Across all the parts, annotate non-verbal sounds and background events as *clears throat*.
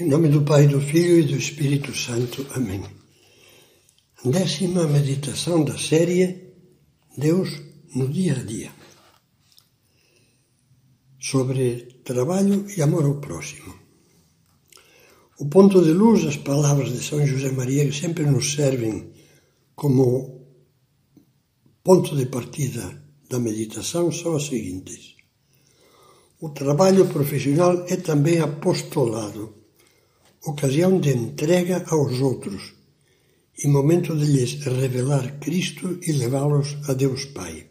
Em nome do Pai, do Filho e do Espírito Santo. Amém. Décima meditação da série Deus no dia a dia. Sobre trabalho e amor ao próximo. O ponto de luz, as palavras de São José Maria, que sempre nos servem como ponto de partida da meditação, são as seguintes. O trabalho profissional é também apostolado ocasião de entrega aos outros e momento de lhes revelar Cristo e levá-los a Deus Pai.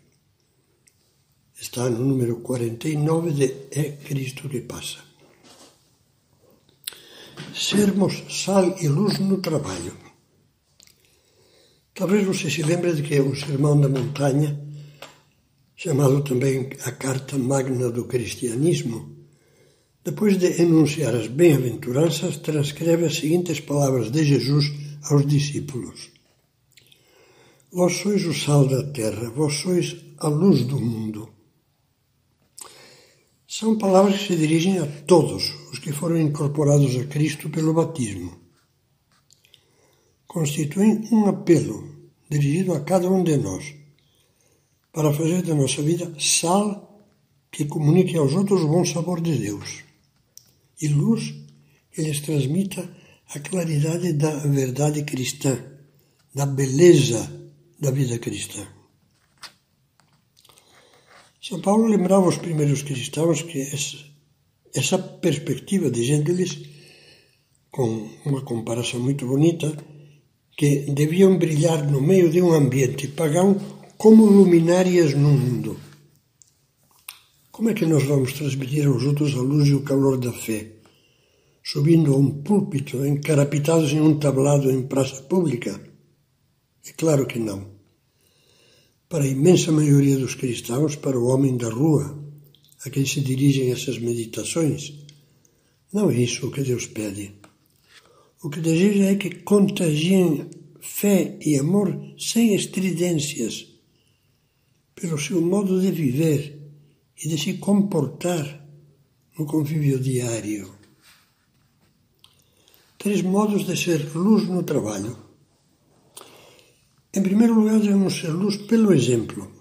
Está no número 49 de É Cristo que Passa. Sermos sal e luz no trabalho. Talvez você se lembre de que o Sermão da Montanha, chamado também a Carta Magna do Cristianismo, depois de enunciar as bem-aventuranças, transcreve as seguintes palavras de Jesus aos discípulos: Vós sois o sal da terra, vós sois a luz do mundo. São palavras que se dirigem a todos os que foram incorporados a Cristo pelo batismo. Constituem um apelo dirigido a cada um de nós para fazer da nossa vida sal que comunique aos outros o bom sabor de Deus e luz que lhes transmita a claridade da verdade cristã, da beleza da vida cristã. São Paulo lembrava os primeiros cristãos que essa, perspectiva, dizendo-lhes, com uma comparação muito bonita, que deviam brilhar no meio de um ambiente pagão como luminárias no mundo como é que nós vamos transmitir aos outros a luz e o calor da fé? Subindo a um púlpito, encarapitados em um tablado em praça pública? É claro que não. Para a imensa maioria dos cristãos, para o homem da rua, a quem se dirigem essas meditações, não é isso o que Deus pede. O que deseja é que contagiem fé e amor sem estridências, pelo seu modo de viver e de se comportar no convívio diário. Três modos de ser luz no trabalho. Em primeiro lugar, devemos ser luz pelo exemplo.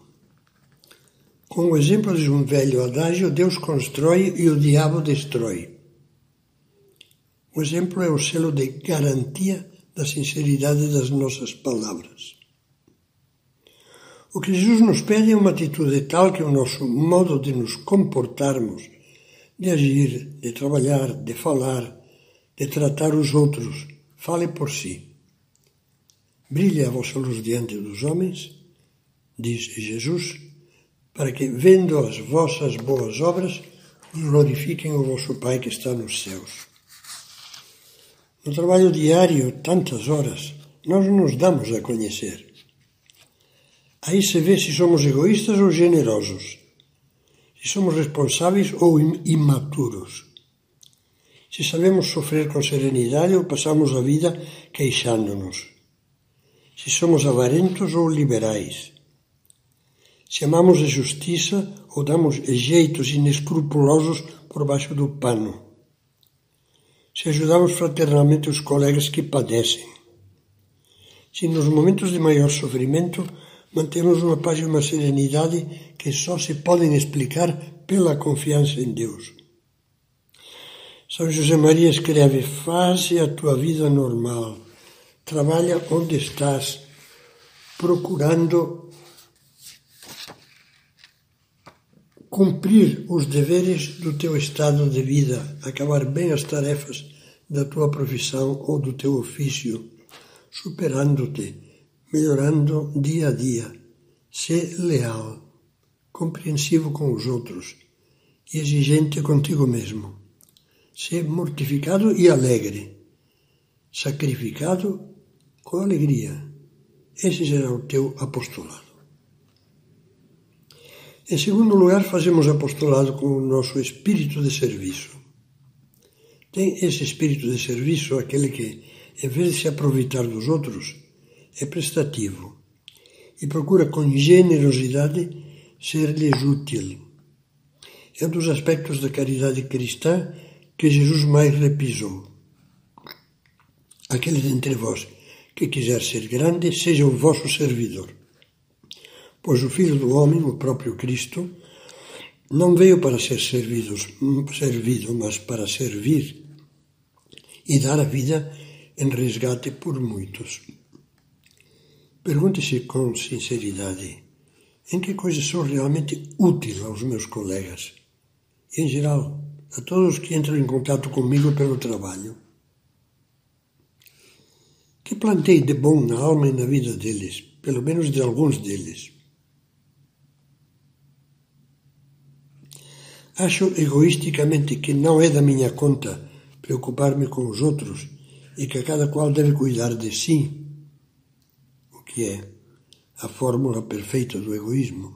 Com o exemplo de um velho adágio, Deus constrói e o diabo destrói. O exemplo é o selo de garantia da sinceridade das nossas palavras. O que Jesus nos pede é uma atitude tal que o nosso modo de nos comportarmos, de agir, de trabalhar, de falar, de tratar os outros, fale por si. Brilhe a vossa luz diante dos homens, diz Jesus, para que, vendo as vossas boas obras, glorifiquem o vosso Pai que está nos céus. No trabalho diário, tantas horas, nós nos damos a conhecer. Aí se vê se somos egoístas ou generosos, se somos responsáveis ou imaturos, se sabemos sofrer com serenidade ou passamos a vida queixando-nos, se somos avarentos ou liberais, se amamos a justiça ou damos jeitos inescrupulosos por baixo do pano, se ajudamos fraternalmente os colegas que padecem, se nos momentos de maior sofrimento mantemos uma paz e uma serenidade que só se podem explicar pela confiança em Deus. São José Maria escreve: Faze a tua vida normal, trabalha onde estás, procurando cumprir os deveres do teu estado de vida, acabar bem as tarefas da tua profissão ou do teu ofício, superando-te melhorando dia a dia. Ser leal, compreensivo com os outros e exigente contigo mesmo. Ser mortificado e alegre, sacrificado com alegria. Esse será o teu apostolado. Em segundo lugar, fazemos apostolado com o nosso espírito de serviço. Tem esse espírito de serviço aquele que, em vez de se aproveitar dos outros, é prestativo e procura com generosidade ser-lhes útil. É um dos aspectos da caridade cristã que Jesus mais repisou. aquele dentre vós que quiser ser grande, seja o vosso servidor. Pois o Filho do Homem, o próprio Cristo, não veio para ser servido, servido, mas para servir e dar a vida em resgate por muitos. Pergunte-se com sinceridade em que coisas sou realmente útil aos meus colegas e, em geral, a todos que entram em contato comigo pelo trabalho. Que plantei de bom na alma e na vida deles, pelo menos de alguns deles. Acho egoisticamente que não é da minha conta preocupar-me com os outros e que cada qual deve cuidar de si, que é a fórmula perfeita do egoísmo.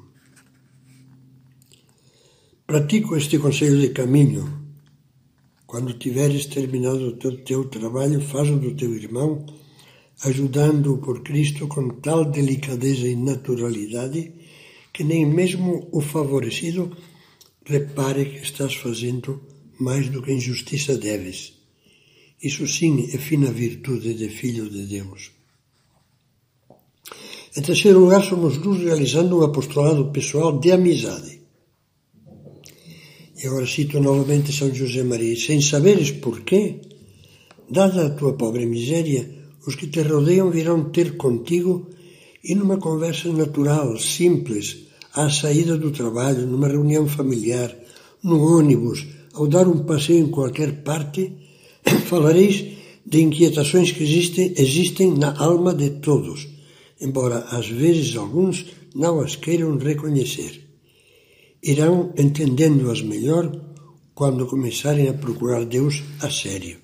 Pratico este conselho de caminho. Quando tiveres terminado o teu, trabalho, faz-o do teu irmão, ajudando-o por Cristo com tal delicadeza e naturalidade que nem mesmo o favorecido repare que estás fazendo mais do que em justiça deves. Isso sim é fina virtude de filho de Deus. Em terceiro lugar, somos luz realizando um apostolado pessoal de amizade. E agora cito novamente São José Maria. Sem saberes porquê, dada a tua pobre miséria, os que te rodeiam virão ter contigo e numa conversa natural, simples, à saída do trabalho, numa reunião familiar, no ônibus, ao dar um passeio em qualquer parte, *clears throat* falareis de inquietações que existem, existem na alma de todos, embora às vezes alguns não as queiram reconhecer. Irão entendendo-as melhor quando começarem a procurar Deus a sério.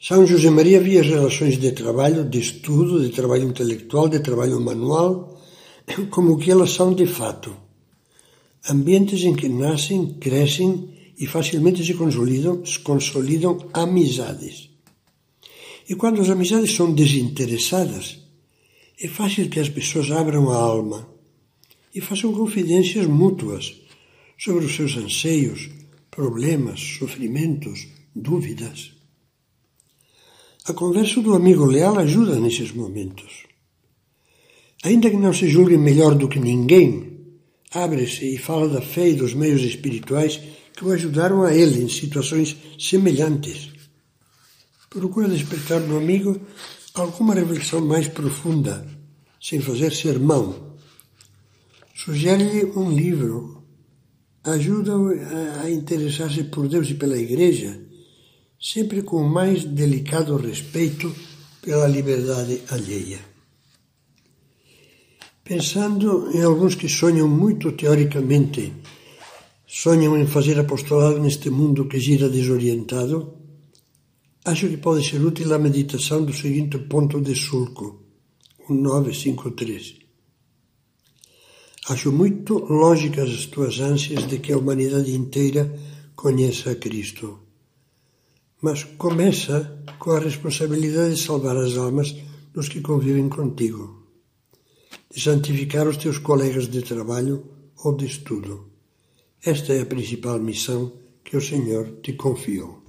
São José Maria via as relações de trabalho, de estudo, de trabalho intelectual, de trabalho manual, *coughs* como que elas são de fato. Ambientes em que nascem, crescem e facilmente se consolidam, se consolidam amizades. E quando as amizades são desinteressadas, é fácil que as pessoas abram a alma e façam confidências mútuas sobre os seus anseios, problemas, sofrimentos, dúvidas. A conversa do amigo leal ajuda nesses momentos. Ainda que não se julgue melhor do que ninguém, abre-se e fala da fé e dos meios espirituais que o ajudaram a ele em situações semelhantes. Procura despertar no amigo alguma reflexão mais profunda, sem fazer sermão. Sugere-lhe um livro, ajuda-o a interessar-se por Deus e pela Igreja, sempre com o mais delicado respeito pela liberdade alheia. Pensando em alguns que sonham muito teoricamente, sonham em fazer apostolado neste mundo que gira desorientado, acho que pode ser útil a meditação do seguinte ponto de sulco, o 953. Acho muito lógicas as tuas ânsias de que a humanidade inteira conheça a Cristo. Mas começa com a responsabilidade de salvar as almas dos que convivem contigo de santificar os teus colegas de trabalho ou de estudo. Esta é a principal missão que o Senhor te confiou.